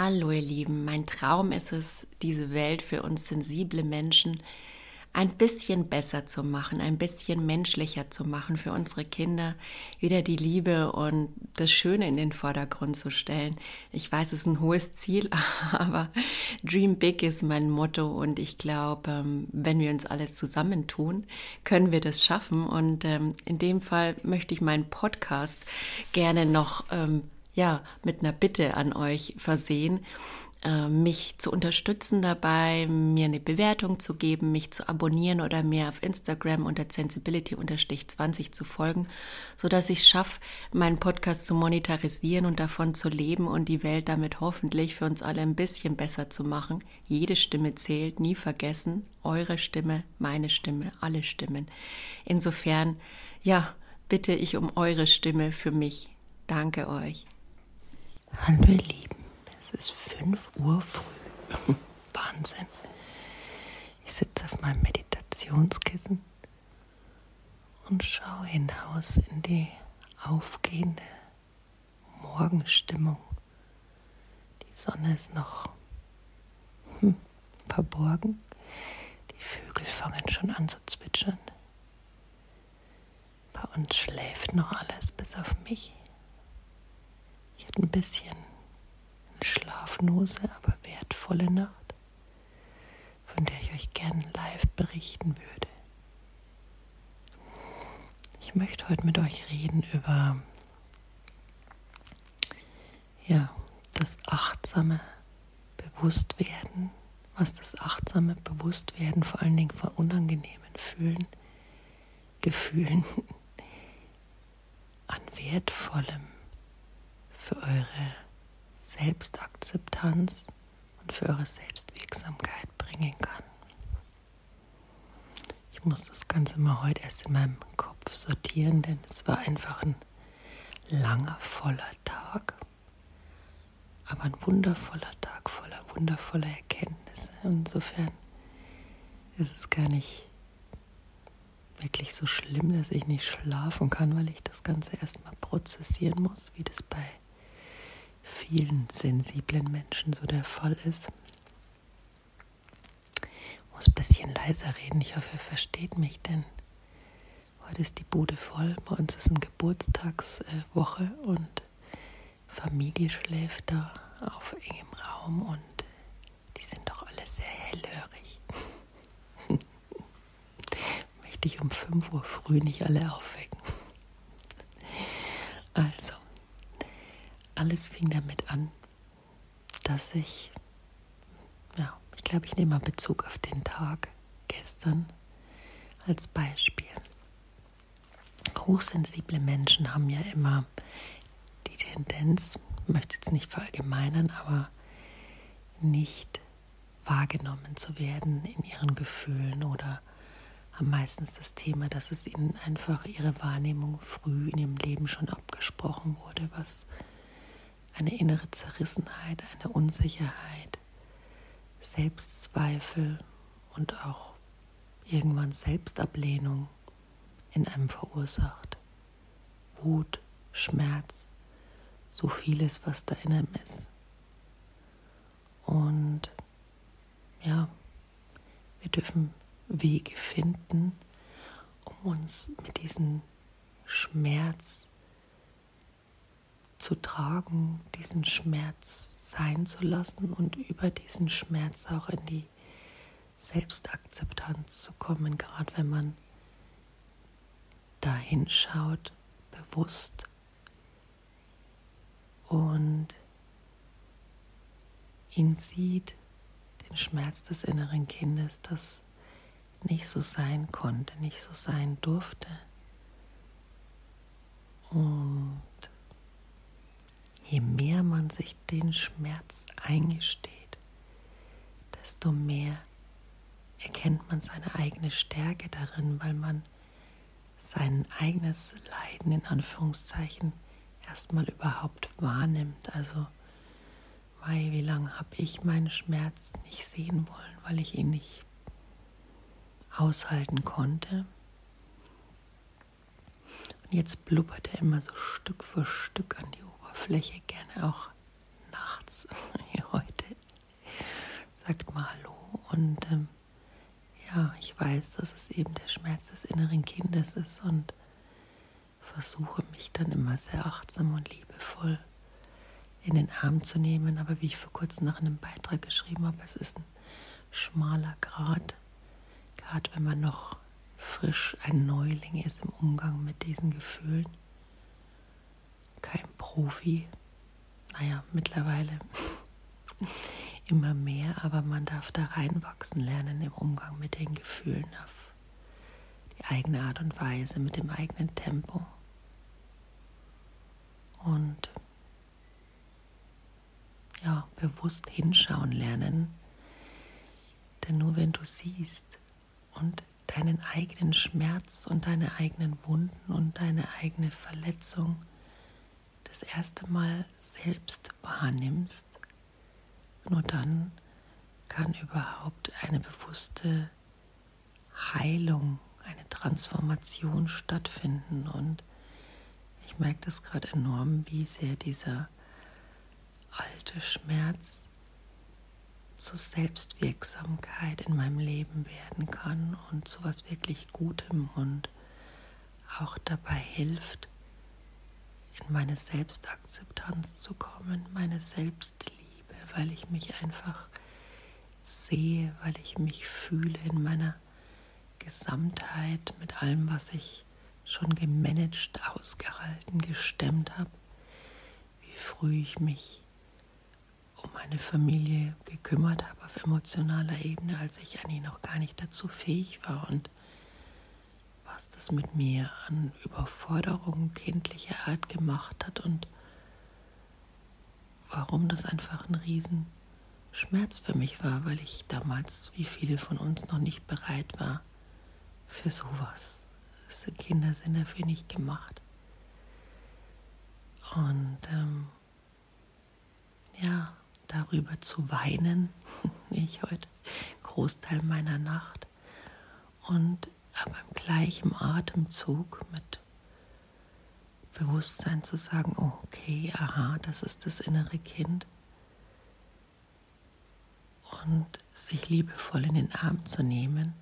Hallo ihr Lieben, mein Traum ist es, diese Welt für uns sensible Menschen ein bisschen besser zu machen, ein bisschen menschlicher zu machen, für unsere Kinder wieder die Liebe und das Schöne in den Vordergrund zu stellen. Ich weiß, es ist ein hohes Ziel, aber Dream Big ist mein Motto und ich glaube, ähm, wenn wir uns alle zusammentun, können wir das schaffen. Und ähm, in dem Fall möchte ich meinen Podcast gerne noch ähm, ja, mit einer Bitte an euch versehen, äh, mich zu unterstützen dabei, mir eine Bewertung zu geben, mich zu abonnieren oder mir auf Instagram unter sensibility-20 zu folgen, so dass ich es schaffe, meinen Podcast zu monetarisieren und davon zu leben und die Welt damit hoffentlich für uns alle ein bisschen besser zu machen. Jede Stimme zählt, nie vergessen. Eure Stimme, meine Stimme, alle Stimmen. Insofern, ja, bitte ich um eure Stimme für mich. Danke euch. Hallo ihr Lieben, es ist 5 Uhr früh. Wahnsinn. Ich sitze auf meinem Meditationskissen und schaue hinaus in die aufgehende Morgenstimmung. Die Sonne ist noch hm, verborgen. Die Vögel fangen schon an zu zwitschern. Bei uns schläft noch alles bis auf mich hatte ein bisschen eine schlaflose, aber wertvolle Nacht, von der ich euch gerne live berichten würde. Ich möchte heute mit euch reden über ja, das achtsame Bewusstwerden, was das achtsame Bewusstwerden vor allen Dingen von unangenehmen Fühlen, Gefühlen an wertvollem für eure Selbstakzeptanz und für eure Selbstwirksamkeit bringen kann. Ich muss das Ganze mal heute erst in meinem Kopf sortieren, denn es war einfach ein langer, voller Tag, aber ein wundervoller Tag voller wundervoller Erkenntnisse. Insofern ist es gar nicht wirklich so schlimm, dass ich nicht schlafen kann, weil ich das Ganze erstmal prozessieren muss, wie das bei vielen sensiblen Menschen so der Fall ist. Ich muss ein bisschen leiser reden. Ich hoffe, ihr versteht mich, denn heute ist die Bude voll. Bei uns ist eine Geburtstagswoche und Familie schläft da auf engem Raum und die sind doch alle sehr hellhörig. Möchte ich um 5 Uhr früh nicht alle aufwecken. Also, alles fing damit an, dass ich, ja, ich glaube, ich nehme mal Bezug auf den Tag gestern als Beispiel. Hochsensible Menschen haben ja immer die Tendenz, möchte jetzt nicht verallgemeinern, aber nicht wahrgenommen zu werden in ihren Gefühlen oder haben meistens das Thema, dass es ihnen einfach ihre Wahrnehmung früh in ihrem Leben schon abgesprochen wurde, was eine innere Zerrissenheit, eine Unsicherheit, Selbstzweifel und auch irgendwann Selbstablehnung in einem verursacht. Wut, Schmerz, so vieles, was da in einem ist. Und ja, wir dürfen Wege finden, um uns mit diesem Schmerz zu tragen, diesen Schmerz sein zu lassen und über diesen Schmerz auch in die Selbstakzeptanz zu kommen, gerade wenn man da hinschaut, bewusst und ihn sieht, den Schmerz des inneren Kindes, das nicht so sein konnte, nicht so sein durfte. Und je mehr man sich den Schmerz eingesteht, desto mehr erkennt man seine eigene Stärke darin, weil man sein eigenes Leiden in Anführungszeichen erstmal überhaupt wahrnimmt. Also, weil wie lange habe ich meinen Schmerz nicht sehen wollen, weil ich ihn nicht aushalten konnte. Und jetzt blubbert er immer so Stück für Stück an die Oberfläche, gerne auch nachts hier heute. Sagt mal Hallo und ähm, ja, ich weiß, dass es eben der Schmerz des inneren Kindes ist und versuche mich dann immer sehr achtsam und liebevoll in den Arm zu nehmen. Aber wie ich vor kurzem nach einem Beitrag geschrieben habe, es ist ein schmaler Grat, gerade wenn man noch frisch ein Neuling ist im Umgang mit diesen Gefühlen. Kein Profi, naja, mittlerweile immer mehr, aber man darf da reinwachsen lernen im Umgang mit den Gefühlen auf die eigene Art und Weise, mit dem eigenen Tempo. Und ja, bewusst hinschauen lernen. Denn nur wenn du siehst und deinen eigenen Schmerz und deine eigenen Wunden und deine eigene Verletzung das erste Mal selbst wahrnimmst, nur dann kann überhaupt eine bewusste Heilung, eine Transformation stattfinden. Und ich merke das gerade enorm, wie sehr dieser alte Schmerz zur Selbstwirksamkeit in meinem Leben werden kann und zu was wirklich Gutem und auch dabei hilft, in meine Selbstakzeptanz zu kommen, meine Selbstliebe weil ich mich einfach sehe, weil ich mich fühle in meiner Gesamtheit mit allem, was ich schon gemanagt, ausgehalten, gestemmt habe, wie früh ich mich um meine Familie gekümmert habe auf emotionaler Ebene, als ich eigentlich noch gar nicht dazu fähig war und das mit mir an Überforderung kindlicher Art gemacht hat und warum das einfach ein Riesenschmerz für mich war, weil ich damals, wie viele von uns, noch nicht bereit war für sowas. Kinder sind dafür nicht gemacht. Und ähm, ja, darüber zu weinen, ich heute Großteil meiner Nacht. Und aber im gleichen Atemzug mit Bewusstsein zu sagen, oh, okay, aha, das ist das innere Kind. Und sich liebevoll in den Arm zu nehmen,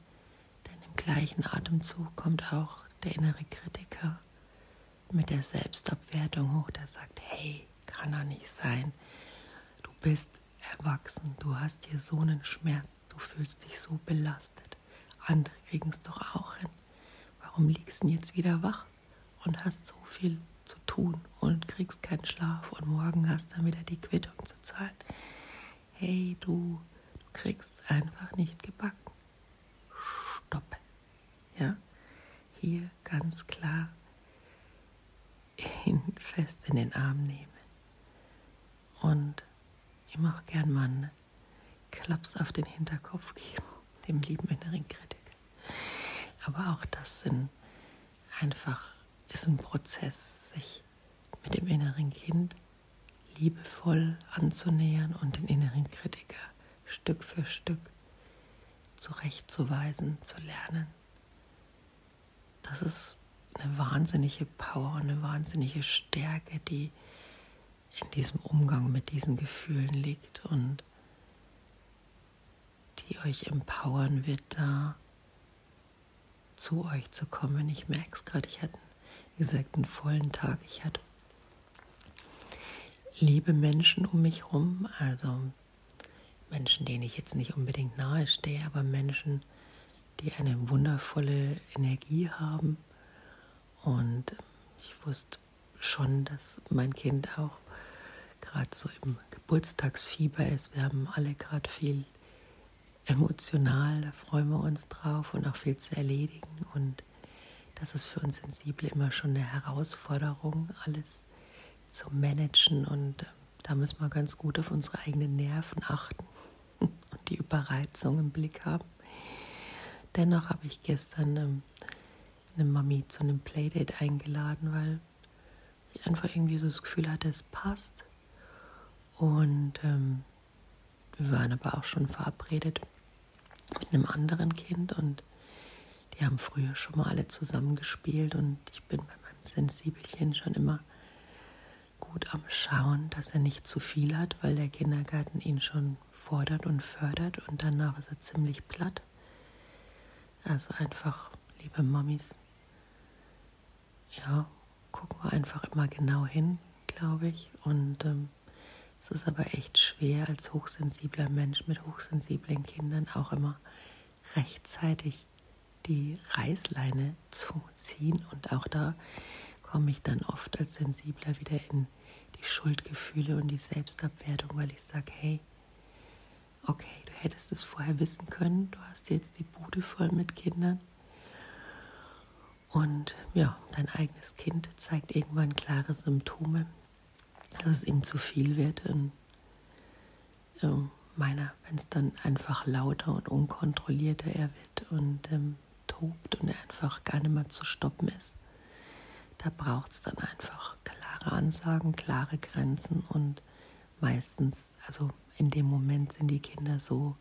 denn im gleichen Atemzug kommt auch der innere Kritiker mit der Selbstabwertung hoch, der sagt, hey, kann doch nicht sein, du bist erwachsen, du hast hier so einen Schmerz, du fühlst dich so belastet, andere kriegen es doch auch hin. Warum liegst du jetzt wieder wach? und hast so viel zu tun und kriegst keinen Schlaf und morgen hast dann wieder die Quittung zu zahlen. Hey, du, du kriegst es einfach nicht gebacken. Stopp. Ja, hier ganz klar ihn fest in den Arm nehmen. Und ihm auch gern mal einen Klaps auf den Hinterkopf geben, dem lieben inneren Kritiker. Aber auch das sind einfach ist ein Prozess, sich mit dem inneren Kind liebevoll anzunähern und den inneren Kritiker Stück für Stück zurechtzuweisen, zu lernen. Das ist eine wahnsinnige Power, eine wahnsinnige Stärke, die in diesem Umgang mit diesen Gefühlen liegt und die euch empowern wird, da zu euch zu kommen. Ich merke es gerade, ich hatte wie gesagt, einen vollen Tag. Ich hatte liebe Menschen um mich herum, also Menschen, denen ich jetzt nicht unbedingt nahe stehe, aber Menschen, die eine wundervolle Energie haben. Und ich wusste schon, dass mein Kind auch gerade so im Geburtstagsfieber ist. Wir haben alle gerade viel emotional, da freuen wir uns drauf und auch viel zu erledigen. Und das ist für uns Sensible immer schon eine Herausforderung, alles zu managen und äh, da müssen wir ganz gut auf unsere eigenen Nerven achten und die Überreizung im Blick haben. Dennoch habe ich gestern ähm, eine Mami zu einem Playdate eingeladen, weil ich einfach irgendwie so das Gefühl hatte, es passt. Und ähm, wir waren aber auch schon verabredet mit einem anderen Kind und die haben früher schon mal alle zusammen gespielt und ich bin bei meinem Sensibelchen schon immer gut am Schauen, dass er nicht zu viel hat, weil der Kindergarten ihn schon fordert und fördert und danach ist er ziemlich platt. Also einfach, liebe Mamis, ja, gucken wir einfach immer genau hin, glaube ich. Und ähm, es ist aber echt schwer, als hochsensibler Mensch mit hochsensiblen Kindern auch immer rechtzeitig die Reißleine zu ziehen. Und auch da komme ich dann oft als Sensibler wieder in die Schuldgefühle und die Selbstabwertung, weil ich sage, hey, okay, du hättest es vorher wissen können, du hast jetzt die Bude voll mit Kindern. Und ja, dein eigenes Kind zeigt irgendwann klare Symptome, dass es ihm zu viel wird. Und ähm, meiner, wenn es dann einfach lauter und unkontrollierter er wird und ähm, tobt und er einfach gar nicht mehr zu stoppen ist, da braucht es dann einfach klare Ansagen, klare Grenzen und meistens, also in dem Moment sind die Kinder so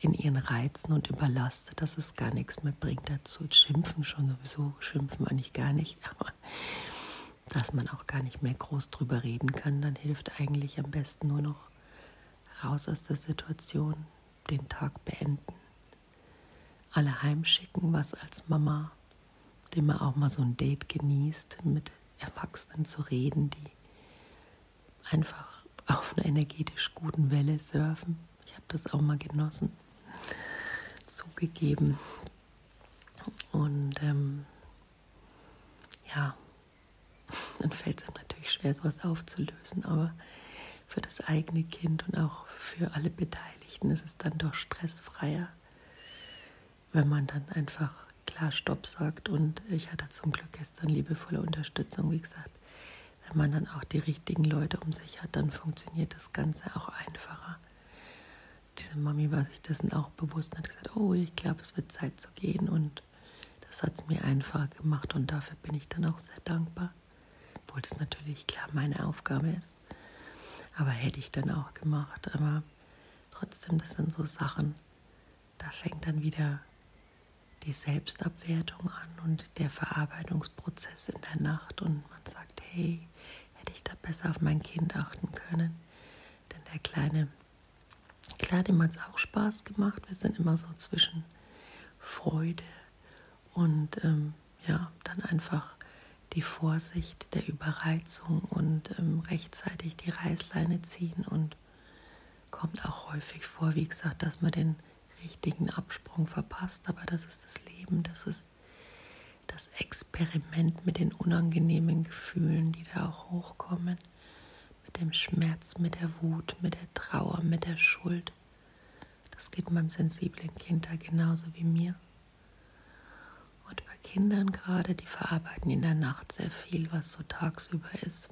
in ihren Reizen und überlastet, dass es gar nichts mehr bringt dazu. Schimpfen schon sowieso, schimpfen eigentlich gar nicht, aber dass man auch gar nicht mehr groß drüber reden kann, dann hilft eigentlich am besten nur noch raus aus der Situation, den Tag beenden, alle heimschicken, was als Mama, dem man auch mal so ein Date genießt, mit Erwachsenen zu reden, die einfach auf einer energetisch guten Welle surfen. Ich habe das auch mal genossen, zugegeben. Und ähm, ja, dann fällt es einem natürlich schwer, sowas aufzulösen, aber für das eigene Kind und auch für alle Beteiligten ist es dann doch stressfreier, wenn man dann einfach klar Stopp sagt. Und ich hatte zum Glück gestern liebevolle Unterstützung, wie gesagt. Wenn man dann auch die richtigen Leute um sich hat, dann funktioniert das Ganze auch einfacher. Diese Mami war sich dessen auch bewusst und hat gesagt, oh, ich glaube, es wird Zeit zu gehen. Und das hat es mir einfacher gemacht und dafür bin ich dann auch sehr dankbar. Obwohl das natürlich klar meine Aufgabe ist. Aber hätte ich dann auch gemacht. Aber trotzdem, das sind so Sachen, da fängt dann wieder die Selbstabwertung an und der Verarbeitungsprozess in der Nacht und man sagt, hey, hätte ich da besser auf mein Kind achten können. Denn der Kleine, klar, dem hat es auch Spaß gemacht. Wir sind immer so zwischen Freude und ähm, ja, dann einfach die Vorsicht der Überreizung und ähm, rechtzeitig die Reißleine ziehen und kommt auch häufig vor, wie gesagt, dass man den richtigen Absprung verpasst, aber das ist das Leben, das ist das Experiment mit den unangenehmen Gefühlen, die da auch hochkommen, mit dem Schmerz, mit der Wut, mit der Trauer, mit der Schuld. Das geht meinem sensiblen Kind da genauso wie mir. Kindern gerade, die verarbeiten in der Nacht sehr viel, was so tagsüber ist.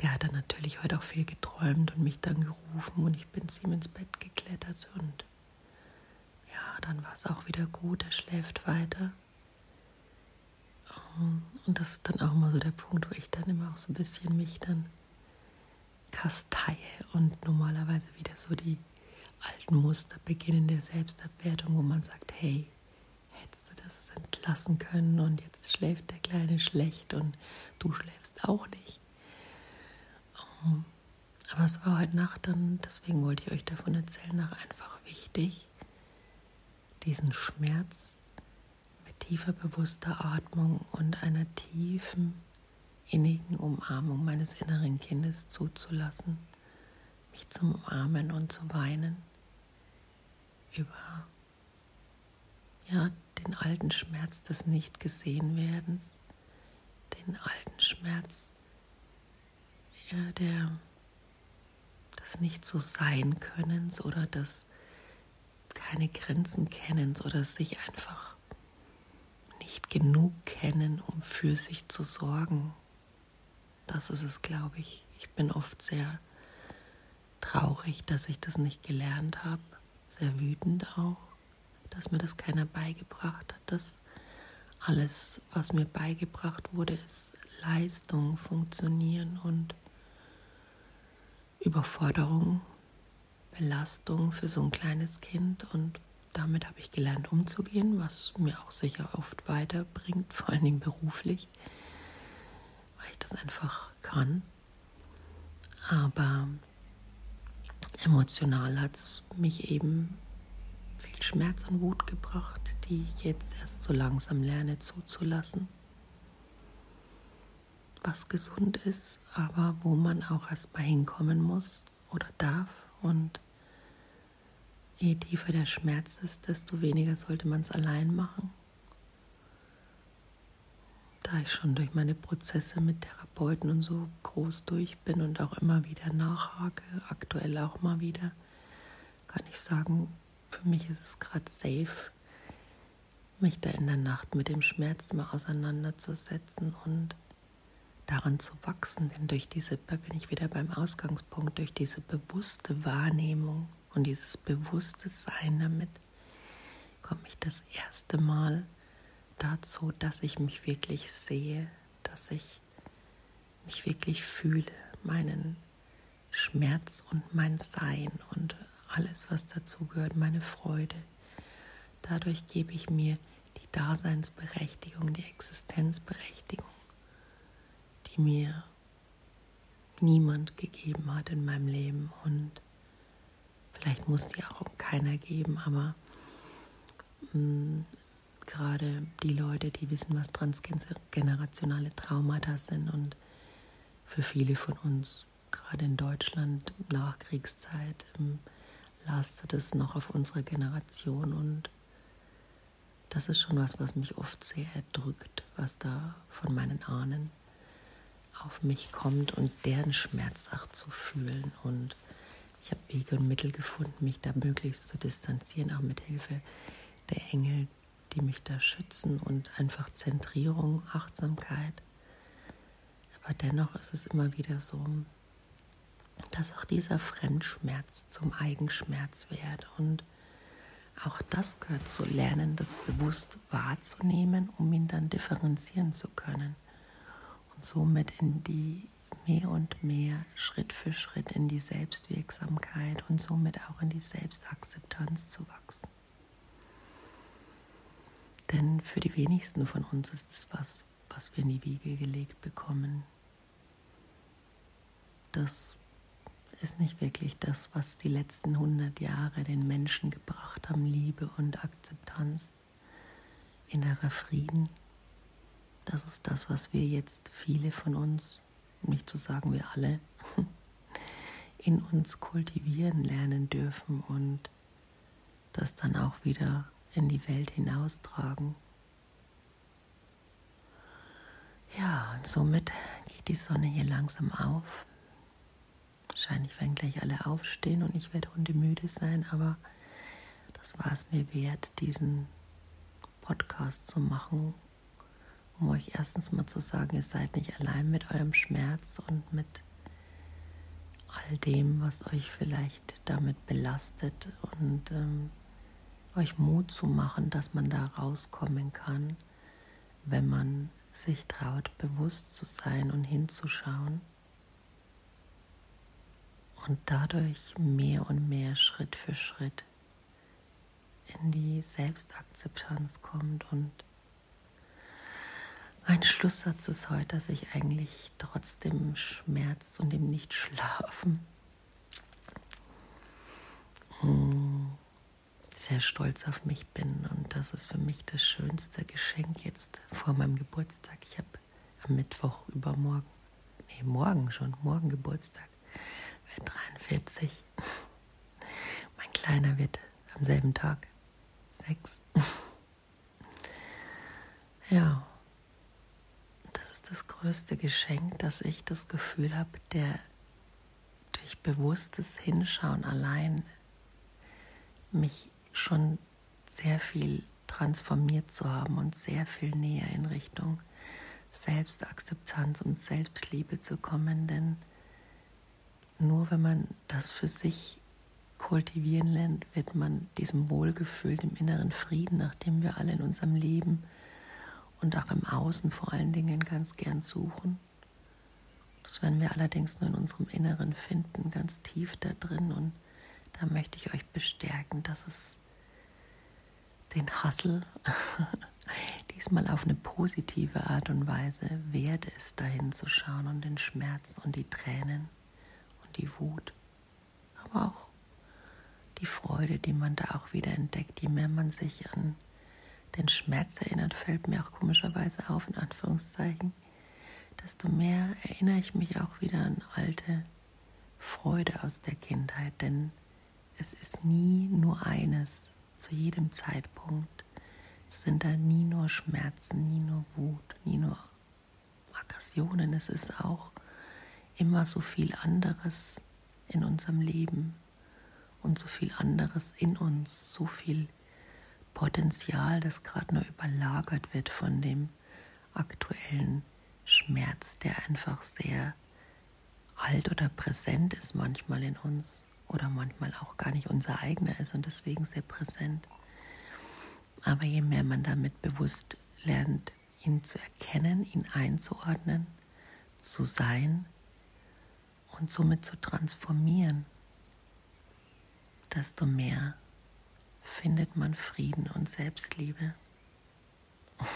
Der hat dann natürlich heute auch viel geträumt und mich dann gerufen und ich bin zu ihm ins Bett geklettert und ja, dann war es auch wieder gut, er schläft weiter. Und das ist dann auch immer so der Punkt, wo ich dann immer auch so ein bisschen mich dann kasteie und normalerweise wieder so die alten Muster beginnen der Selbstabwertung, wo man sagt, hey, das entlassen können und jetzt schläft der Kleine schlecht und du schläfst auch nicht. Aber es war heute Nacht dann, deswegen wollte ich euch davon erzählen, nach einfach wichtig, diesen Schmerz mit tiefer bewusster Atmung und einer tiefen, innigen Umarmung meines inneren Kindes zuzulassen, mich zum Umarmen und zu weinen über ja, den alten Schmerz des Nicht-Gesehen-Werdens, den alten Schmerz ja, der des nicht so sein Könnens oder des keine Grenzen kennens oder sich einfach nicht genug kennen, um für sich zu sorgen. Das ist es, glaube ich. Ich bin oft sehr traurig, dass ich das nicht gelernt habe, sehr wütend auch dass mir das keiner beigebracht hat. Das alles, was mir beigebracht wurde, ist Leistung, Funktionieren und Überforderung, Belastung für so ein kleines Kind. Und damit habe ich gelernt umzugehen, was mir auch sicher oft weiterbringt, vor allen Dingen beruflich. Weil ich das einfach kann. Aber emotional hat es mich eben viel Schmerz und Wut gebracht, die ich jetzt erst so langsam lerne zuzulassen. Was gesund ist, aber wo man auch erst mal hinkommen muss oder darf. Und je tiefer der Schmerz ist, desto weniger sollte man es allein machen. Da ich schon durch meine Prozesse mit Therapeuten und so groß durch bin und auch immer wieder nachhake, aktuell auch mal wieder, kann ich sagen, für mich ist es gerade safe, mich da in der Nacht mit dem Schmerz mal auseinanderzusetzen und daran zu wachsen. Denn durch diese, da bin ich wieder beim Ausgangspunkt, durch diese bewusste Wahrnehmung und dieses bewusste Sein damit, komme ich das erste Mal dazu, dass ich mich wirklich sehe, dass ich mich wirklich fühle, meinen Schmerz und mein Sein und alles, was dazu gehört, meine Freude. Dadurch gebe ich mir die Daseinsberechtigung, die Existenzberechtigung, die mir niemand gegeben hat in meinem Leben und vielleicht muss die auch keiner geben, aber mh, mm, gerade die Leute, die wissen, was transgenerationale Traumata sind und für viele von uns, gerade in Deutschland, Nachkriegszeit, lastet es noch auf unsere Generation und das ist schon was, was mich oft sehr erdrückt, was da von meinen Ahnen auf mich kommt und deren Schmerz auch zu fühlen. Und ich habe Wege und Mittel gefunden, mich da möglichst zu distanzieren, auch mit Hilfe der Engel, die mich da schützen und einfach Zentrierung, Achtsamkeit. Aber dennoch ist es immer wieder so, dass auch dieser Fremdschmerz zum Eigenschmerz wird. Und auch das gehört zu lernen, das bewusst wahrzunehmen, um ihn dann differenzieren zu können. Und somit in die mehr und mehr Schritt für Schritt in die Selbstwirksamkeit und somit auch in die Selbstakzeptanz zu wachsen. Denn für die wenigsten von uns ist es was, was wir in die Wiege gelegt bekommen. Das ist nicht wirklich das, was die letzten 100 Jahre den Menschen gebracht haben, Liebe und Akzeptanz, innerer Frieden. Das ist das, was wir jetzt viele von uns, nicht zu sagen wir alle, in uns kultivieren lernen dürfen und das dann auch wieder in die Welt hinaustragen. Ja, und somit geht die Sonne hier langsam auf. Wahrscheinlich werden gleich alle aufstehen und ich werde hundemüde sein, aber das war es mir wert, diesen Podcast zu machen, um euch erstens mal zu sagen, ihr seid nicht allein mit eurem Schmerz und mit all dem, was euch vielleicht damit belastet und ähm, euch Mut zu machen, dass man da rauskommen kann, wenn man sich traut, bewusst zu sein und hinzuschauen und dadurch mehr und mehr Schritt für Schritt in die Selbstakzeptanz kommt. Und mein Schlusssatz ist heute, dass ich eigentlich trotz dem Schmerz und dem Nichtschlafen hm, sehr stolz auf mich bin und das ist für mich das schönste Geschenk jetzt vor meinem Geburtstag. Ich habe am Mittwoch übermorgen, nee, morgen schon, morgen Geburtstag, werde 43. Mein Kleiner wird am selben Tag sechs. Ja, das ist das größte Geschenk, dass ich das Gefühl habe, der durch bewusstes Hinschauen allein mich schon sehr viel transformiert zu haben und sehr viel näher in Richtung Selbstakzeptanz und Selbstliebe zu kommen, denn nur wenn man das für sich kultivieren lernt, wird man diesem Wohlgefühl, dem inneren Frieden, nach dem wir alle in unserem Leben und auch im Außen vor allen Dingen ganz gern suchen. Das werden wir allerdings nur in unserem Inneren finden, ganz tief da drin. Und da möchte ich euch bestärken, dass es den Hassel, diesmal auf eine positive Art und Weise wert ist, dahin zu schauen und den Schmerz und die Tränen die Wut, aber auch die Freude, die man da auch wieder entdeckt. Je mehr man sich an den Schmerz erinnert, fällt mir auch komischerweise auf, in Anführungszeichen, desto mehr erinnere ich mich auch wieder an alte Freude aus der Kindheit, denn es ist nie nur eines, zu jedem Zeitpunkt. Es sind da nie nur Schmerzen, nie nur Wut, nie nur Aggressionen. Es ist auch immer so viel anderes in unserem Leben und so viel anderes in uns, so viel Potenzial, das gerade nur überlagert wird von dem aktuellen Schmerz, der einfach sehr alt oder präsent ist manchmal in uns oder manchmal auch gar nicht unser eigener ist und deswegen sehr präsent. Aber je mehr man damit bewusst lernt, ihn zu erkennen, ihn einzuordnen, zu sein und somit zu transformieren, desto mehr findet man Frieden und Selbstliebe.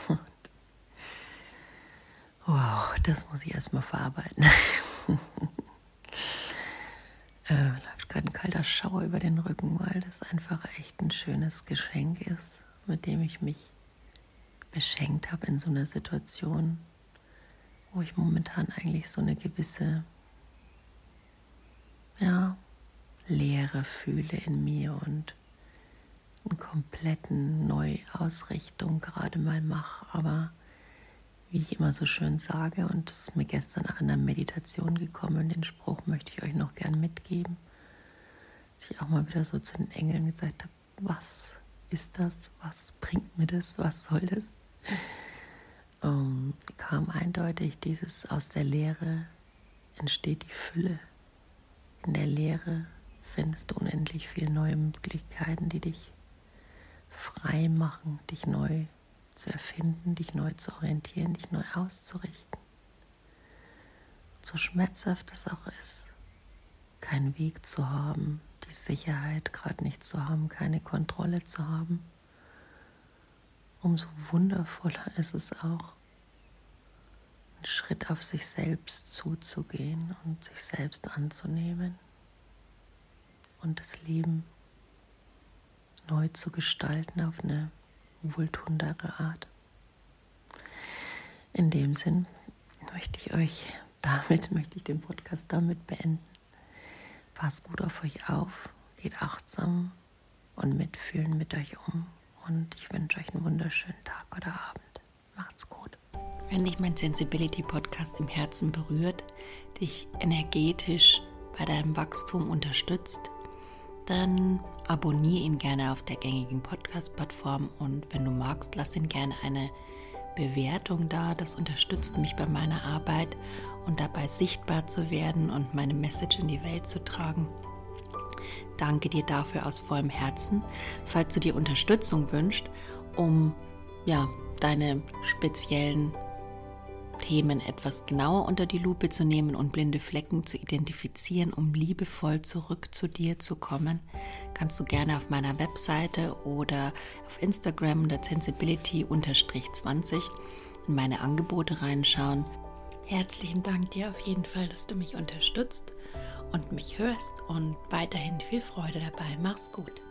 Und wow, das muss ich erstmal verarbeiten. äh, läuft gerade ein kalter Schauer über den Rücken, weil das einfach echt ein schönes Geschenk ist, mit dem ich mich beschenkt habe in so einer Situation, wo ich momentan eigentlich so eine gewisse, ja, Leere fühle in mir und einen kompletten Neuausrichtung gerade mal mache. Aber wie ich immer so schön sage, und es ist mir gestern nach einer Meditation gekommen, den Spruch möchte ich euch noch gern mitgeben, dass ich auch mal wieder so zu den Engeln gesagt habe, was ist das, was bringt mir das, was soll das? Um, ähm, kam eindeutig dieses aus der Leere entsteht die Fülle. In der Leere findest du unendlich viele neue Möglichkeiten, die dich frei machen, dich neu zu erfinden, dich neu zu orientieren, dich neu auszurichten. Und so schmerzhaft es auch ist, keinen Weg zu haben, die Sicherheit gerade nicht zu haben, keine Kontrolle zu haben, umso wundervoller ist es auch, einen Schritt auf sich selbst zuzugehen und sich selbst anzunehmen und das Leben neu zu gestalten auf eine wohltuendere Art. In dem Sinn möchte ich euch damit, möchte ich den Podcast damit beenden. Passt gut auf euch auf, geht achtsam und mitfühlen mit euch um. Und ich wünsche euch einen wunderschönen Tag oder Abend. Macht's gut. Wenn dich mein Sensibility Podcast im Herzen berührt, dich energetisch bei deinem Wachstum unterstützt, dann abonniere ihn gerne auf der gängigen Podcast-Plattform und wenn du magst, lass ihn gerne eine Bewertung da. Das unterstützt mich bei meiner Arbeit und dabei sichtbar zu werden und meine Message in die Welt zu tragen. Danke dir dafür aus vollem Herzen. Falls du dir Unterstützung wünschst, um ja, deine speziellen Themen etwas genauer unter die Lupe zu nehmen und blinde Flecken zu identifizieren, um liebevoll zurück zu dir zu kommen, kannst du gerne auf meiner Webseite oder auf Instagram der Sensibility-20 in meine Angebote reinschauen. Herzlichen Dank dir auf jeden Fall, dass du mich unterstützt und mich hörst und weiterhin viel Freude dabei. Mach's gut.